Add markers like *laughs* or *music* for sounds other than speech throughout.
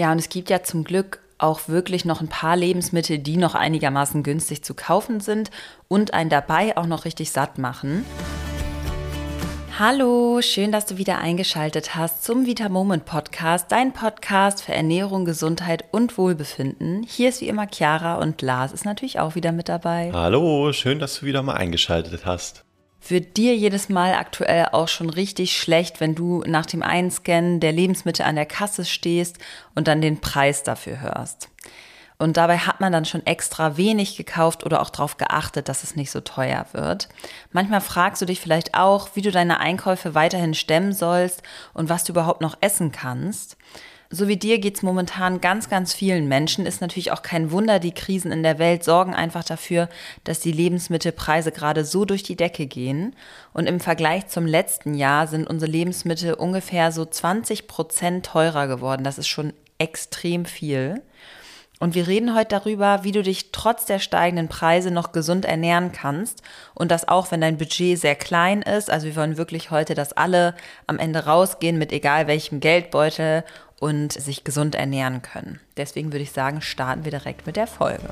Ja, und es gibt ja zum Glück auch wirklich noch ein paar Lebensmittel, die noch einigermaßen günstig zu kaufen sind und einen dabei auch noch richtig satt machen. Hallo, schön, dass du wieder eingeschaltet hast zum Vita Moment Podcast, dein Podcast für Ernährung, Gesundheit und Wohlbefinden. Hier ist wie immer Chiara und Lars ist natürlich auch wieder mit dabei. Hallo, schön, dass du wieder mal eingeschaltet hast. Wird dir jedes Mal aktuell auch schon richtig schlecht, wenn du nach dem Einscannen der Lebensmittel an der Kasse stehst und dann den Preis dafür hörst. Und dabei hat man dann schon extra wenig gekauft oder auch darauf geachtet, dass es nicht so teuer wird. Manchmal fragst du dich vielleicht auch, wie du deine Einkäufe weiterhin stemmen sollst und was du überhaupt noch essen kannst. So wie dir geht's momentan ganz, ganz vielen Menschen. Ist natürlich auch kein Wunder, die Krisen in der Welt sorgen einfach dafür, dass die Lebensmittelpreise gerade so durch die Decke gehen. Und im Vergleich zum letzten Jahr sind unsere Lebensmittel ungefähr so 20 Prozent teurer geworden. Das ist schon extrem viel. Und wir reden heute darüber, wie du dich trotz der steigenden Preise noch gesund ernähren kannst. Und das auch, wenn dein Budget sehr klein ist. Also wir wollen wirklich heute, dass alle am Ende rausgehen mit egal welchem Geldbeutel und sich gesund ernähren können. Deswegen würde ich sagen, starten wir direkt mit der Folge.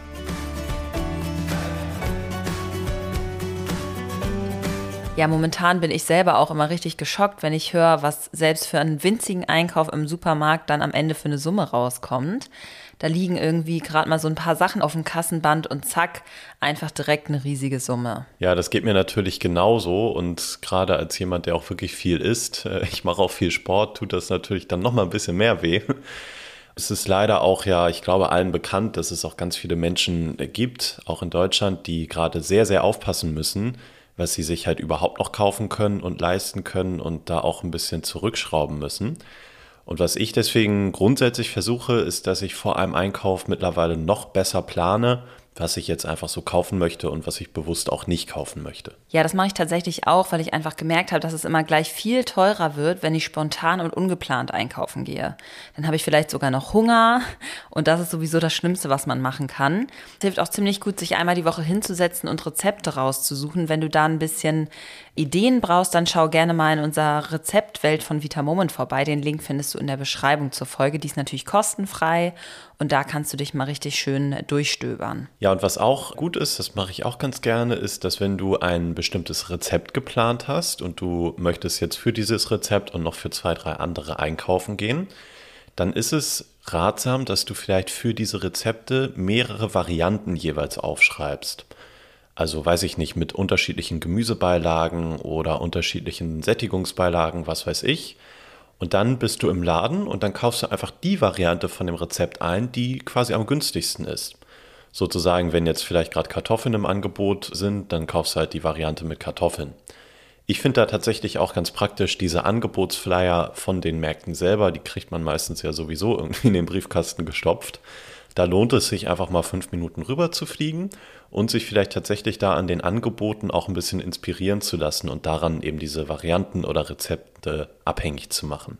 Ja, momentan bin ich selber auch immer richtig geschockt, wenn ich höre, was selbst für einen winzigen Einkauf im Supermarkt dann am Ende für eine Summe rauskommt. Da liegen irgendwie gerade mal so ein paar Sachen auf dem Kassenband und zack, einfach direkt eine riesige Summe. Ja, das geht mir natürlich genauso und gerade als jemand, der auch wirklich viel isst, äh, ich mache auch viel Sport, tut das natürlich dann nochmal ein bisschen mehr weh. Es ist leider auch ja, ich glaube, allen bekannt, dass es auch ganz viele Menschen gibt, auch in Deutschland, die gerade sehr, sehr aufpassen müssen, was sie sich halt überhaupt noch kaufen können und leisten können und da auch ein bisschen zurückschrauben müssen. Und was ich deswegen grundsätzlich versuche, ist, dass ich vor einem Einkauf mittlerweile noch besser plane was ich jetzt einfach so kaufen möchte und was ich bewusst auch nicht kaufen möchte. Ja, das mache ich tatsächlich auch, weil ich einfach gemerkt habe, dass es immer gleich viel teurer wird, wenn ich spontan und ungeplant einkaufen gehe. Dann habe ich vielleicht sogar noch Hunger und das ist sowieso das Schlimmste, was man machen kann. Es hilft auch ziemlich gut, sich einmal die Woche hinzusetzen und Rezepte rauszusuchen. Wenn du da ein bisschen Ideen brauchst, dann schau gerne mal in unserer Rezeptwelt von Vita Moment vorbei. Den Link findest du in der Beschreibung zur Folge. Die ist natürlich kostenfrei und da kannst du dich mal richtig schön durchstöbern. Ja, und was auch gut ist, das mache ich auch ganz gerne, ist, dass wenn du ein bestimmtes Rezept geplant hast und du möchtest jetzt für dieses Rezept und noch für zwei, drei andere einkaufen gehen, dann ist es ratsam, dass du vielleicht für diese Rezepte mehrere Varianten jeweils aufschreibst. Also weiß ich nicht, mit unterschiedlichen Gemüsebeilagen oder unterschiedlichen Sättigungsbeilagen, was weiß ich. Und dann bist du im Laden und dann kaufst du einfach die Variante von dem Rezept ein, die quasi am günstigsten ist. Sozusagen, wenn jetzt vielleicht gerade Kartoffeln im Angebot sind, dann kaufst du halt die Variante mit Kartoffeln. Ich finde da tatsächlich auch ganz praktisch diese Angebotsflyer von den Märkten selber, die kriegt man meistens ja sowieso *laughs* irgendwie in den Briefkasten gestopft. Da lohnt es sich einfach mal fünf Minuten rüber zu fliegen und sich vielleicht tatsächlich da an den Angeboten auch ein bisschen inspirieren zu lassen und daran eben diese Varianten oder Rezepte abhängig zu machen.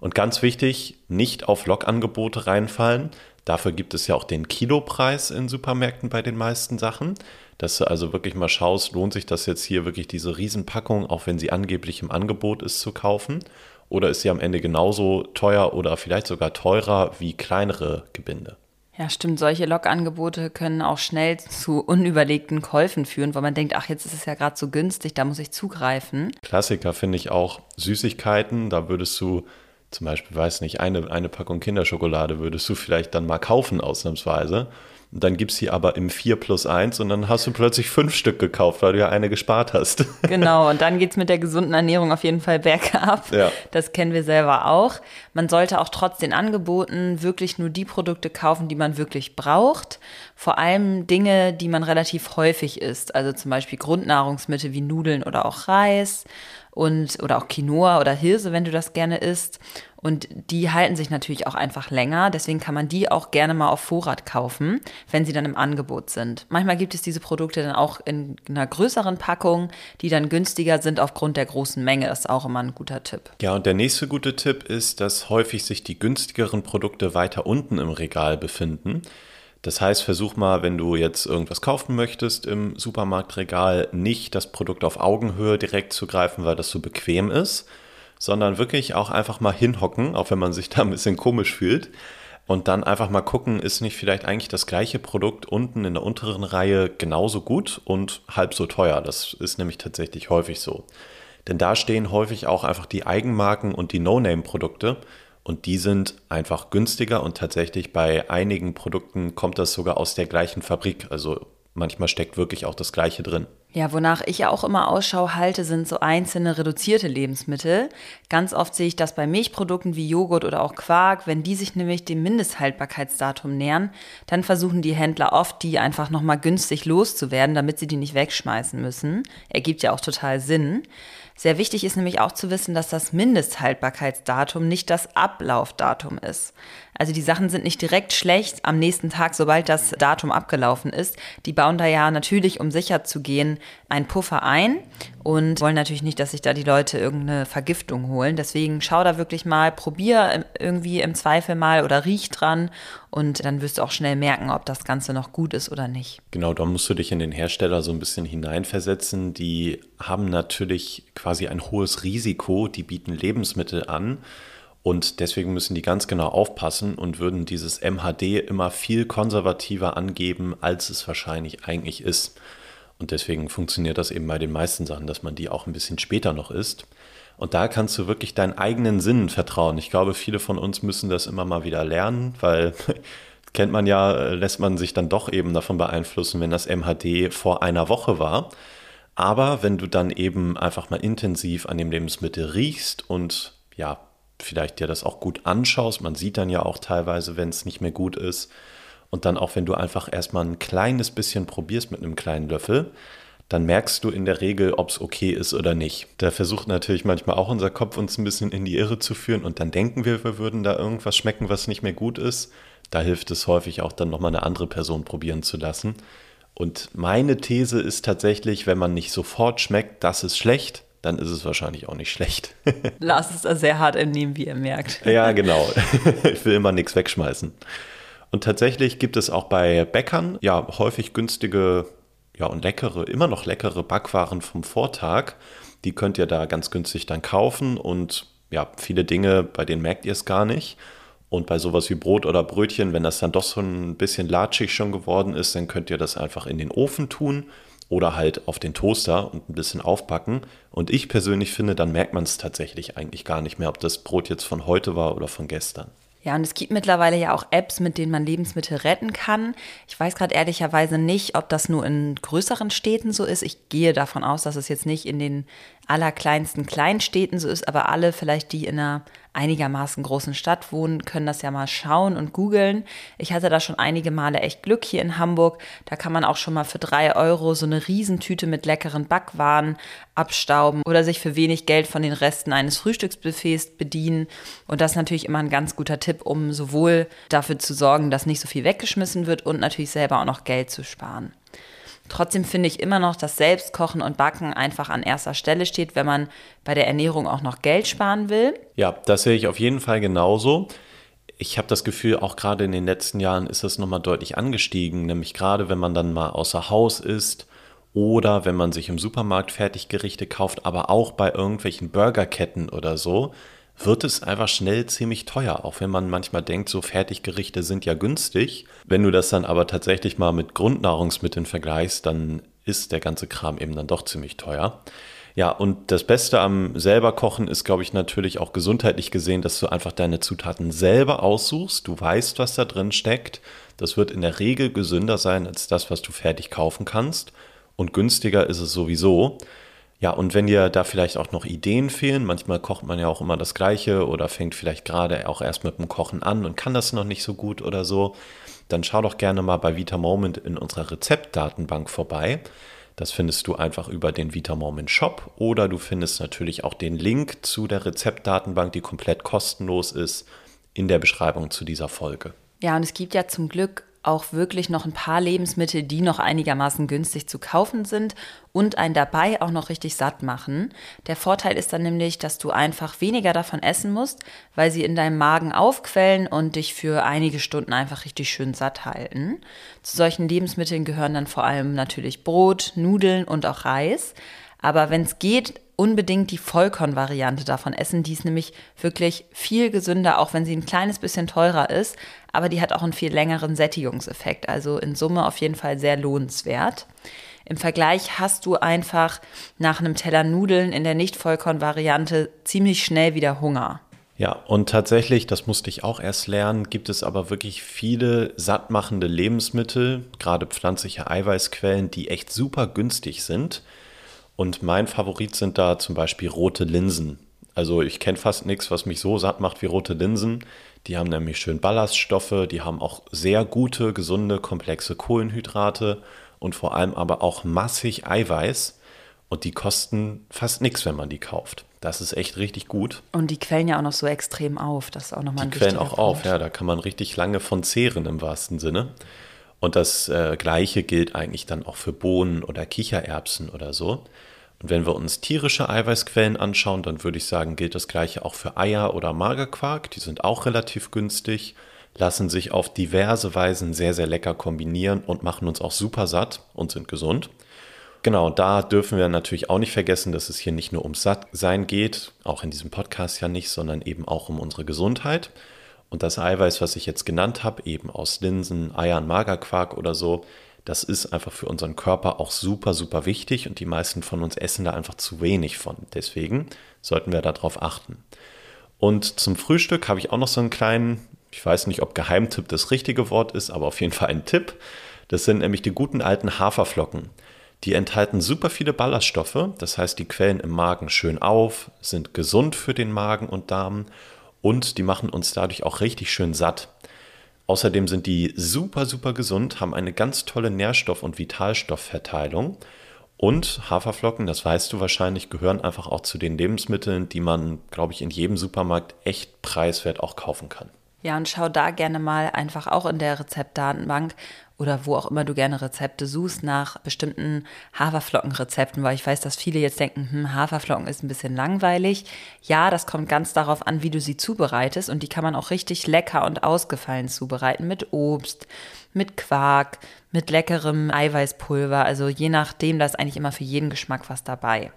Und ganz wichtig, nicht auf Logangebote reinfallen. Dafür gibt es ja auch den Kilopreis in Supermärkten bei den meisten Sachen. Dass du also wirklich mal schaust, lohnt sich das jetzt hier wirklich diese Riesenpackung, auch wenn sie angeblich im Angebot ist, zu kaufen? Oder ist sie am Ende genauso teuer oder vielleicht sogar teurer wie kleinere Gebinde? Ja, stimmt. Solche Logangebote können auch schnell zu unüberlegten Käufen führen, weil man denkt, ach, jetzt ist es ja gerade so günstig, da muss ich zugreifen. Klassiker finde ich auch Süßigkeiten. Da würdest du zum Beispiel, weiß nicht, eine, eine Packung Kinderschokolade würdest du vielleicht dann mal kaufen, ausnahmsweise. Dann gibt es sie aber im 4 plus 1 und dann hast du plötzlich fünf Stück gekauft, weil du ja eine gespart hast. *laughs* Genau, und dann geht es mit der gesunden Ernährung auf jeden Fall bergab. Ja. Das kennen wir selber auch. Man sollte auch trotz den Angeboten wirklich nur die Produkte kaufen, die man wirklich braucht. Vor allem Dinge, die man relativ häufig isst. Also zum Beispiel Grundnahrungsmittel wie Nudeln oder auch Reis und oder auch Quinoa oder Hirse, wenn du das gerne isst. Und die halten sich natürlich auch einfach länger. Deswegen kann man die auch gerne mal auf Vorrat kaufen, wenn sie dann im Angebot sind. Manchmal gibt es diese Produkte dann auch in einer größeren Packung, die dann günstiger sind aufgrund der großen Menge. Das ist auch immer ein guter Tipp. Ja, und der nächste gute Tipp ist, dass häufig sich die günstigeren Produkte weiter unten im Regal befinden. Das heißt, versuch mal, wenn du jetzt irgendwas kaufen möchtest im Supermarktregal, nicht das Produkt auf Augenhöhe direkt zu greifen, weil das so bequem ist, sondern wirklich auch einfach mal hinhocken, auch wenn man sich da ein bisschen komisch fühlt. und dann einfach mal gucken, ist nicht vielleicht eigentlich das gleiche Produkt unten in der unteren Reihe genauso gut und halb so teuer. Das ist nämlich tatsächlich häufig so. Denn da stehen häufig auch einfach die Eigenmarken und die No-Name-Produkte und die sind einfach günstiger und tatsächlich bei einigen Produkten kommt das sogar aus der gleichen Fabrik. Also manchmal steckt wirklich auch das gleiche drin. Ja, wonach ich auch immer Ausschau halte, sind so einzelne reduzierte Lebensmittel. Ganz oft sehe ich das bei Milchprodukten wie Joghurt oder auch Quark. Wenn die sich nämlich dem Mindesthaltbarkeitsdatum nähern, dann versuchen die Händler oft, die einfach nochmal günstig loszuwerden, damit sie die nicht wegschmeißen müssen. Ergibt ja auch total Sinn. Sehr wichtig ist nämlich auch zu wissen, dass das Mindesthaltbarkeitsdatum nicht das Ablaufdatum ist. Also die Sachen sind nicht direkt schlecht am nächsten Tag, sobald das Datum abgelaufen ist. Die bauen da ja natürlich, um sicher zu gehen, einen Puffer ein und wollen natürlich nicht, dass sich da die Leute irgendeine Vergiftung holen. Deswegen schau da wirklich mal, probier irgendwie im Zweifel mal oder riech dran und dann wirst du auch schnell merken, ob das Ganze noch gut ist oder nicht. Genau, da musst du dich in den Hersteller so ein bisschen hineinversetzen. Die haben natürlich quasi ein hohes Risiko, die bieten Lebensmittel an und deswegen müssen die ganz genau aufpassen und würden dieses MHD immer viel konservativer angeben, als es wahrscheinlich eigentlich ist. Und deswegen funktioniert das eben bei den meisten Sachen, dass man die auch ein bisschen später noch isst. Und da kannst du wirklich deinen eigenen Sinnen vertrauen. Ich glaube, viele von uns müssen das immer mal wieder lernen, weil *laughs* kennt man ja, lässt man sich dann doch eben davon beeinflussen, wenn das MHD vor einer Woche war. Aber wenn du dann eben einfach mal intensiv an dem Lebensmittel riechst und ja, vielleicht dir das auch gut anschaust. Man sieht dann ja auch teilweise, wenn es nicht mehr gut ist. Und dann auch, wenn du einfach erstmal ein kleines bisschen probierst mit einem kleinen Löffel, dann merkst du in der Regel, ob es okay ist oder nicht. Da versucht natürlich manchmal auch unser Kopf uns ein bisschen in die Irre zu führen und dann denken wir, wir würden da irgendwas schmecken, was nicht mehr gut ist. Da hilft es häufig auch dann nochmal eine andere Person probieren zu lassen. Und meine These ist tatsächlich, wenn man nicht sofort schmeckt, das ist schlecht, dann ist es wahrscheinlich auch nicht schlecht. *laughs* Lars ist da sehr hart entnehmen, wie ihr merkt. ja, genau. *laughs* ich will immer nichts wegschmeißen. Und tatsächlich gibt es auch bei Bäckern ja häufig günstige ja, und leckere, immer noch leckere Backwaren vom Vortag. Die könnt ihr da ganz günstig dann kaufen und ja, viele Dinge, bei denen merkt ihr es gar nicht. Und bei sowas wie Brot oder Brötchen, wenn das dann doch so ein bisschen latschig schon geworden ist, dann könnt ihr das einfach in den Ofen tun oder halt auf den Toaster und ein bisschen aufbacken. Und ich persönlich finde, dann merkt man es tatsächlich eigentlich gar nicht mehr, ob das Brot jetzt von heute war oder von gestern. Ja, und es gibt mittlerweile ja auch Apps, mit denen man Lebensmittel retten kann. Ich weiß gerade ehrlicherweise nicht, ob das nur in größeren Städten so ist. Ich gehe davon aus, dass es jetzt nicht in den allerkleinsten Kleinstädten so ist, aber alle vielleicht, die in einer einigermaßen großen Stadt wohnen, können das ja mal schauen und googeln. Ich hatte da schon einige Male echt Glück hier in Hamburg. Da kann man auch schon mal für drei Euro so eine Riesentüte mit leckeren Backwaren abstauben oder sich für wenig Geld von den Resten eines Frühstücksbuffets bedienen. Und das ist natürlich immer ein ganz guter Tipp, um sowohl dafür zu sorgen, dass nicht so viel weggeschmissen wird und natürlich selber auch noch Geld zu sparen. Trotzdem finde ich immer noch, dass Selbstkochen und Backen einfach an erster Stelle steht, wenn man bei der Ernährung auch noch Geld sparen will. Ja, das sehe ich auf jeden Fall genauso. Ich habe das Gefühl, auch gerade in den letzten Jahren ist das nochmal deutlich angestiegen, nämlich gerade wenn man dann mal außer Haus ist oder wenn man sich im Supermarkt Fertiggerichte kauft, aber auch bei irgendwelchen Burgerketten oder so wird es einfach schnell ziemlich teuer, auch wenn man manchmal denkt, so Fertiggerichte sind ja günstig. Wenn du das dann aber tatsächlich mal mit Grundnahrungsmitteln vergleichst, dann ist der ganze Kram eben dann doch ziemlich teuer. Ja, und das Beste am selber Kochen ist, glaube ich, natürlich auch gesundheitlich gesehen, dass du einfach deine Zutaten selber aussuchst. Du weißt, was da drin steckt. Das wird in der Regel gesünder sein als das, was du fertig kaufen kannst. Und günstiger ist es sowieso. Ja, und wenn dir da vielleicht auch noch Ideen fehlen, manchmal kocht man ja auch immer das Gleiche oder fängt vielleicht gerade auch erst mit dem Kochen an und kann das noch nicht so gut oder so, dann schau doch gerne mal bei Vita Moment in unserer Rezeptdatenbank vorbei. Das findest du einfach über den Vita Moment Shop oder du findest natürlich auch den Link zu der Rezeptdatenbank, die komplett kostenlos ist, in der Beschreibung zu dieser Folge. Ja, und es gibt ja zum Glück auch wirklich noch ein paar Lebensmittel, die noch einigermaßen günstig zu kaufen sind und einen dabei auch noch richtig satt machen. Der Vorteil ist dann nämlich, dass du einfach weniger davon essen musst, weil sie in deinem Magen aufquellen und dich für einige Stunden einfach richtig schön satt halten. Zu solchen Lebensmitteln gehören dann vor allem natürlich Brot, Nudeln und auch Reis. Aber wenn es geht, unbedingt die Vollkorn-Variante davon essen. Die ist nämlich wirklich viel gesünder, auch wenn sie ein kleines bisschen teurer ist. Aber die hat auch einen viel längeren Sättigungseffekt. Also in Summe auf jeden Fall sehr lohnenswert. Im Vergleich hast du einfach nach einem Teller Nudeln in der Nicht-Vollkorn-Variante ziemlich schnell wieder Hunger. Ja, und tatsächlich, das musste ich auch erst lernen, gibt es aber wirklich viele sattmachende Lebensmittel, gerade pflanzliche Eiweißquellen, die echt super günstig sind. Und mein Favorit sind da zum Beispiel rote Linsen. Also ich kenne fast nichts, was mich so satt macht wie rote Linsen. Die haben nämlich schön Ballaststoffe, die haben auch sehr gute, gesunde, komplexe Kohlenhydrate und vor allem aber auch massig Eiweiß. Und die kosten fast nichts, wenn man die kauft. Das ist echt richtig gut. Und die quellen ja auch noch so extrem auf. Das ist auch nochmal ein Die quellen auch Punkt. auf, ja. Da kann man richtig lange von zehren im wahrsten Sinne. Und das äh, Gleiche gilt eigentlich dann auch für Bohnen oder Kichererbsen oder so. Und wenn wir uns tierische Eiweißquellen anschauen, dann würde ich sagen, gilt das Gleiche auch für Eier oder Magerquark. Die sind auch relativ günstig, lassen sich auf diverse Weisen sehr, sehr lecker kombinieren und machen uns auch super satt und sind gesund. Genau, da dürfen wir natürlich auch nicht vergessen, dass es hier nicht nur ums Sattsein geht, auch in diesem Podcast ja nicht, sondern eben auch um unsere Gesundheit. Und das Eiweiß, was ich jetzt genannt habe, eben aus Linsen, Eiern, Magerquark oder so, das ist einfach für unseren Körper auch super, super wichtig und die meisten von uns essen da einfach zu wenig von. Deswegen sollten wir darauf achten. Und zum Frühstück habe ich auch noch so einen kleinen, ich weiß nicht, ob Geheimtipp das richtige Wort ist, aber auf jeden Fall ein Tipp. Das sind nämlich die guten alten Haferflocken. Die enthalten super viele Ballaststoffe, das heißt, die quellen im Magen schön auf, sind gesund für den Magen und Darm und die machen uns dadurch auch richtig schön satt. Außerdem sind die super, super gesund, haben eine ganz tolle Nährstoff- und Vitalstoffverteilung. Und Haferflocken, das weißt du wahrscheinlich, gehören einfach auch zu den Lebensmitteln, die man, glaube ich, in jedem Supermarkt echt preiswert auch kaufen kann. Ja, und schau da gerne mal einfach auch in der Rezeptdatenbank oder wo auch immer du gerne Rezepte suchst nach bestimmten Haferflockenrezepten, weil ich weiß, dass viele jetzt denken, hm, Haferflocken ist ein bisschen langweilig. Ja, das kommt ganz darauf an, wie du sie zubereitest und die kann man auch richtig lecker und ausgefallen zubereiten mit Obst, mit Quark, mit leckerem Eiweißpulver. Also je nachdem, da ist eigentlich immer für jeden Geschmack was dabei.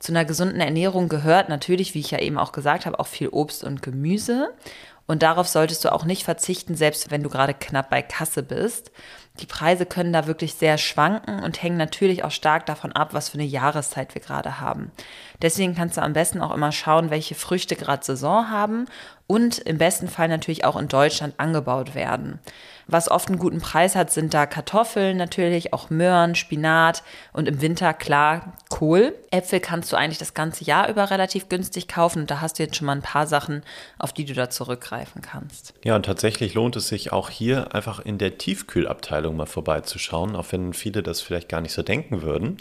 Zu einer gesunden Ernährung gehört natürlich, wie ich ja eben auch gesagt habe, auch viel Obst und Gemüse. Und darauf solltest du auch nicht verzichten, selbst wenn du gerade knapp bei Kasse bist. Die Preise können da wirklich sehr schwanken und hängen natürlich auch stark davon ab, was für eine Jahreszeit wir gerade haben. Deswegen kannst du am besten auch immer schauen, welche Früchte gerade Saison haben und im besten Fall natürlich auch in Deutschland angebaut werden. Was oft einen guten Preis hat, sind da Kartoffeln natürlich, auch Möhren, Spinat und im Winter klar Kohl. Äpfel kannst du eigentlich das ganze Jahr über relativ günstig kaufen und da hast du jetzt schon mal ein paar Sachen, auf die du da zurückgreifen kannst. Ja, und tatsächlich lohnt es sich auch hier einfach in der Tiefkühlabteilung mal vorbeizuschauen, auch wenn viele das vielleicht gar nicht so denken würden.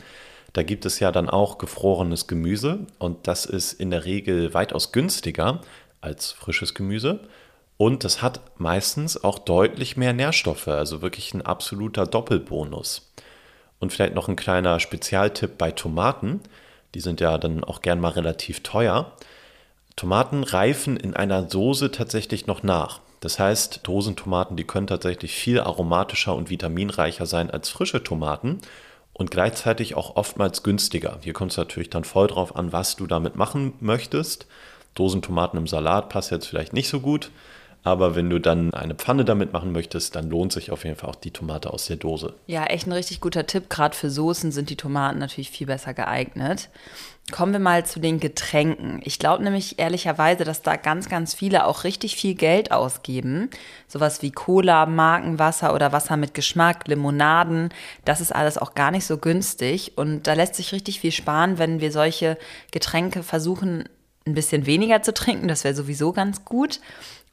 Da gibt es ja dann auch gefrorenes Gemüse und das ist in der Regel weitaus günstiger als frisches Gemüse. Und es hat meistens auch deutlich mehr Nährstoffe, also wirklich ein absoluter Doppelbonus. Und vielleicht noch ein kleiner Spezialtipp bei Tomaten. Die sind ja dann auch gern mal relativ teuer. Tomaten reifen in einer Soße tatsächlich noch nach. Das heißt, Dosentomaten, die können tatsächlich viel aromatischer und vitaminreicher sein als frische Tomaten und gleichzeitig auch oftmals günstiger. Hier kommt es natürlich dann voll drauf an, was du damit machen möchtest. Dosentomaten im Salat passt jetzt vielleicht nicht so gut. Aber wenn du dann eine Pfanne damit machen möchtest, dann lohnt sich auf jeden Fall auch die Tomate aus der Dose. Ja, echt ein richtig guter Tipp. Gerade für Soßen sind die Tomaten natürlich viel besser geeignet. Kommen wir mal zu den Getränken. Ich glaube nämlich ehrlicherweise, dass da ganz, ganz viele auch richtig viel Geld ausgeben. Sowas wie Cola, Markenwasser oder Wasser mit Geschmack, Limonaden. Das ist alles auch gar nicht so günstig. Und da lässt sich richtig viel sparen, wenn wir solche Getränke versuchen, ein bisschen weniger zu trinken. Das wäre sowieso ganz gut.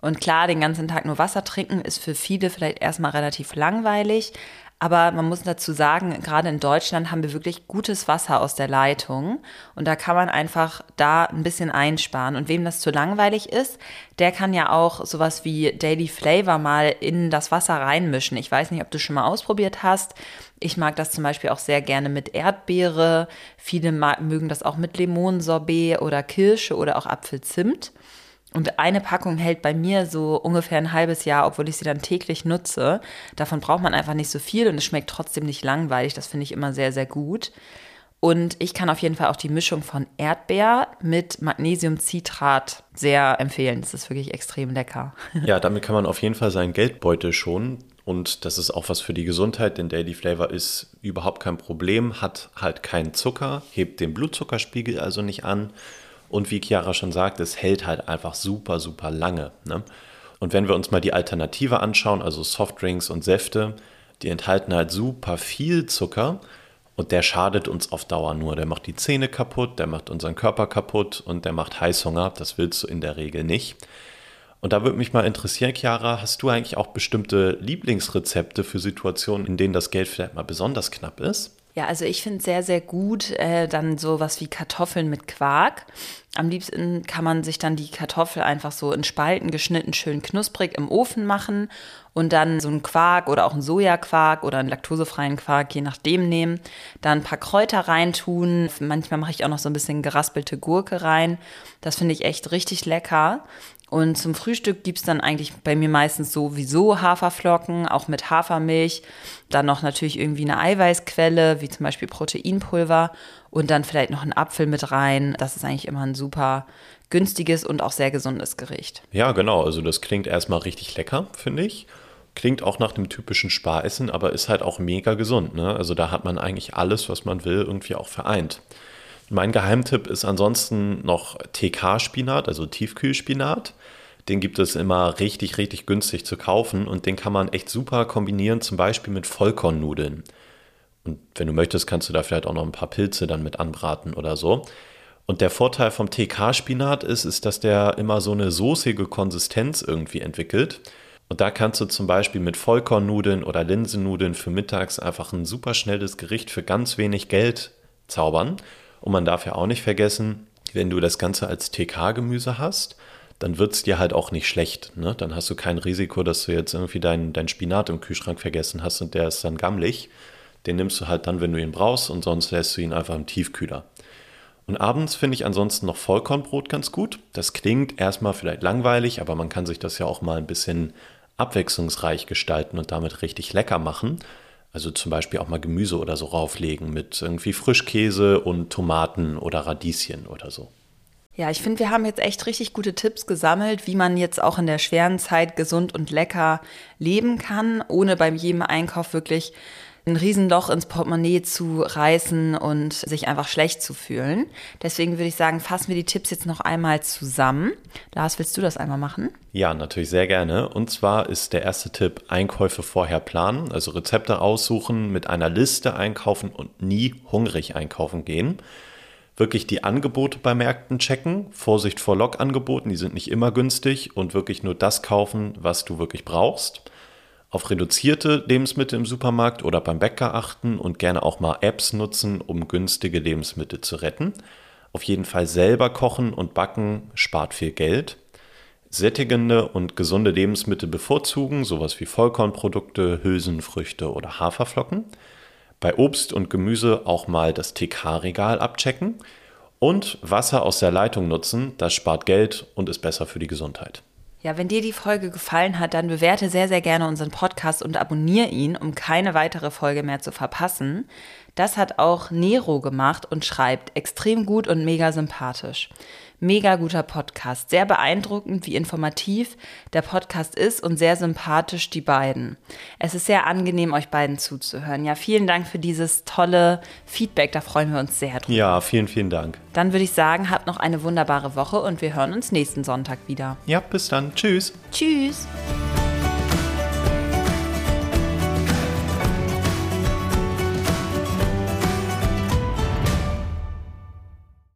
Und klar, den ganzen Tag nur Wasser trinken ist für viele vielleicht erstmal relativ langweilig. Aber man muss dazu sagen, gerade in Deutschland haben wir wirklich gutes Wasser aus der Leitung. Und da kann man einfach da ein bisschen einsparen. Und wem das zu langweilig ist, der kann ja auch sowas wie Daily Flavor mal in das Wasser reinmischen. Ich weiß nicht, ob du schon mal ausprobiert hast. Ich mag das zum Beispiel auch sehr gerne mit Erdbeere. Viele mögen das auch mit Limonensorbet oder Kirsche oder auch Apfelzimt. Und eine Packung hält bei mir so ungefähr ein halbes Jahr, obwohl ich sie dann täglich nutze. Davon braucht man einfach nicht so viel und es schmeckt trotzdem nicht langweilig. Das finde ich immer sehr, sehr gut. Und ich kann auf jeden Fall auch die Mischung von Erdbeer mit Magnesiumcitrat sehr empfehlen. Das ist wirklich extrem lecker. Ja, damit kann man auf jeden Fall seinen Geldbeutel schonen. Und das ist auch was für die Gesundheit, denn Daily Flavor ist überhaupt kein Problem, hat halt keinen Zucker, hebt den Blutzuckerspiegel also nicht an. Und wie Chiara schon sagt, es hält halt einfach super, super lange. Ne? Und wenn wir uns mal die Alternative anschauen, also Softdrinks und Säfte, die enthalten halt super viel Zucker und der schadet uns auf Dauer nur. Der macht die Zähne kaputt, der macht unseren Körper kaputt und der macht Heißhunger. Das willst du in der Regel nicht. Und da würde mich mal interessieren, Chiara, hast du eigentlich auch bestimmte Lieblingsrezepte für Situationen, in denen das Geld vielleicht mal besonders knapp ist? Ja, also ich finde sehr, sehr gut äh, dann sowas wie Kartoffeln mit Quark. Am liebsten kann man sich dann die Kartoffel einfach so in Spalten geschnitten, schön knusprig im Ofen machen und dann so einen Quark oder auch einen Sojaquark oder einen laktosefreien Quark, je nachdem nehmen. Dann ein paar Kräuter reintun. Manchmal mache ich auch noch so ein bisschen geraspelte Gurke rein. Das finde ich echt richtig lecker. Und zum Frühstück gibt es dann eigentlich bei mir meistens sowieso Haferflocken, auch mit Hafermilch. Dann noch natürlich irgendwie eine Eiweißquelle, wie zum Beispiel Proteinpulver. Und dann vielleicht noch einen Apfel mit rein. Das ist eigentlich immer ein super günstiges und auch sehr gesundes Gericht. Ja, genau. Also das klingt erstmal richtig lecker, finde ich. Klingt auch nach einem typischen Sparessen, aber ist halt auch mega gesund. Ne? Also da hat man eigentlich alles, was man will, irgendwie auch vereint. Mein Geheimtipp ist ansonsten noch TK-Spinat, also Tiefkühlspinat. Den gibt es immer richtig, richtig günstig zu kaufen und den kann man echt super kombinieren, zum Beispiel mit Vollkornnudeln. Und wenn du möchtest, kannst du da vielleicht auch noch ein paar Pilze dann mit anbraten oder so. Und der Vorteil vom TK-Spinat ist, ist, dass der immer so eine soßige Konsistenz irgendwie entwickelt. Und da kannst du zum Beispiel mit Vollkornnudeln oder Linsennudeln für mittags einfach ein super schnelles Gericht für ganz wenig Geld zaubern. Und man darf ja auch nicht vergessen, wenn du das Ganze als TK-Gemüse hast, dann wird es dir halt auch nicht schlecht. Ne? Dann hast du kein Risiko, dass du jetzt irgendwie deinen dein Spinat im Kühlschrank vergessen hast und der ist dann gammelig. Den nimmst du halt dann, wenn du ihn brauchst und sonst lässt du ihn einfach im Tiefkühler. Und abends finde ich ansonsten noch Vollkornbrot ganz gut. Das klingt erstmal vielleicht langweilig, aber man kann sich das ja auch mal ein bisschen abwechslungsreich gestalten und damit richtig lecker machen. Also zum Beispiel auch mal Gemüse oder so rauflegen mit irgendwie Frischkäse und Tomaten oder Radieschen oder so. Ja, ich finde, wir haben jetzt echt richtig gute Tipps gesammelt, wie man jetzt auch in der schweren Zeit gesund und lecker leben kann, ohne beim jedem Einkauf wirklich ein Riesenloch ins Portemonnaie zu reißen und sich einfach schlecht zu fühlen. Deswegen würde ich sagen, fassen wir die Tipps jetzt noch einmal zusammen. Lars, willst du das einmal machen? Ja, natürlich sehr gerne. Und zwar ist der erste Tipp Einkäufe vorher planen, also Rezepte aussuchen, mit einer Liste einkaufen und nie hungrig einkaufen gehen wirklich die Angebote bei Märkten checken. Vorsicht vor Log-Angeboten, die sind nicht immer günstig und wirklich nur das kaufen, was du wirklich brauchst auf reduzierte Lebensmittel im Supermarkt oder beim Bäcker achten und gerne auch mal Apps nutzen, um günstige Lebensmittel zu retten. Auf jeden Fall selber kochen und backen spart viel Geld. Sättigende und gesunde Lebensmittel bevorzugen, sowas wie Vollkornprodukte, Hülsenfrüchte oder Haferflocken. Bei Obst und Gemüse auch mal das TK-Regal abchecken. Und Wasser aus der Leitung nutzen, das spart Geld und ist besser für die Gesundheit. Ja, wenn dir die Folge gefallen hat, dann bewerte sehr, sehr gerne unseren Podcast und abonniere ihn, um keine weitere Folge mehr zu verpassen. Das hat auch Nero gemacht und schreibt extrem gut und mega sympathisch. Mega guter Podcast. Sehr beeindruckend, wie informativ der Podcast ist und sehr sympathisch die beiden. Es ist sehr angenehm, euch beiden zuzuhören. Ja, vielen Dank für dieses tolle Feedback. Da freuen wir uns sehr drüber. Ja, vielen, vielen Dank. Dann würde ich sagen, habt noch eine wunderbare Woche und wir hören uns nächsten Sonntag wieder. Ja, bis dann. Tschüss. Tschüss.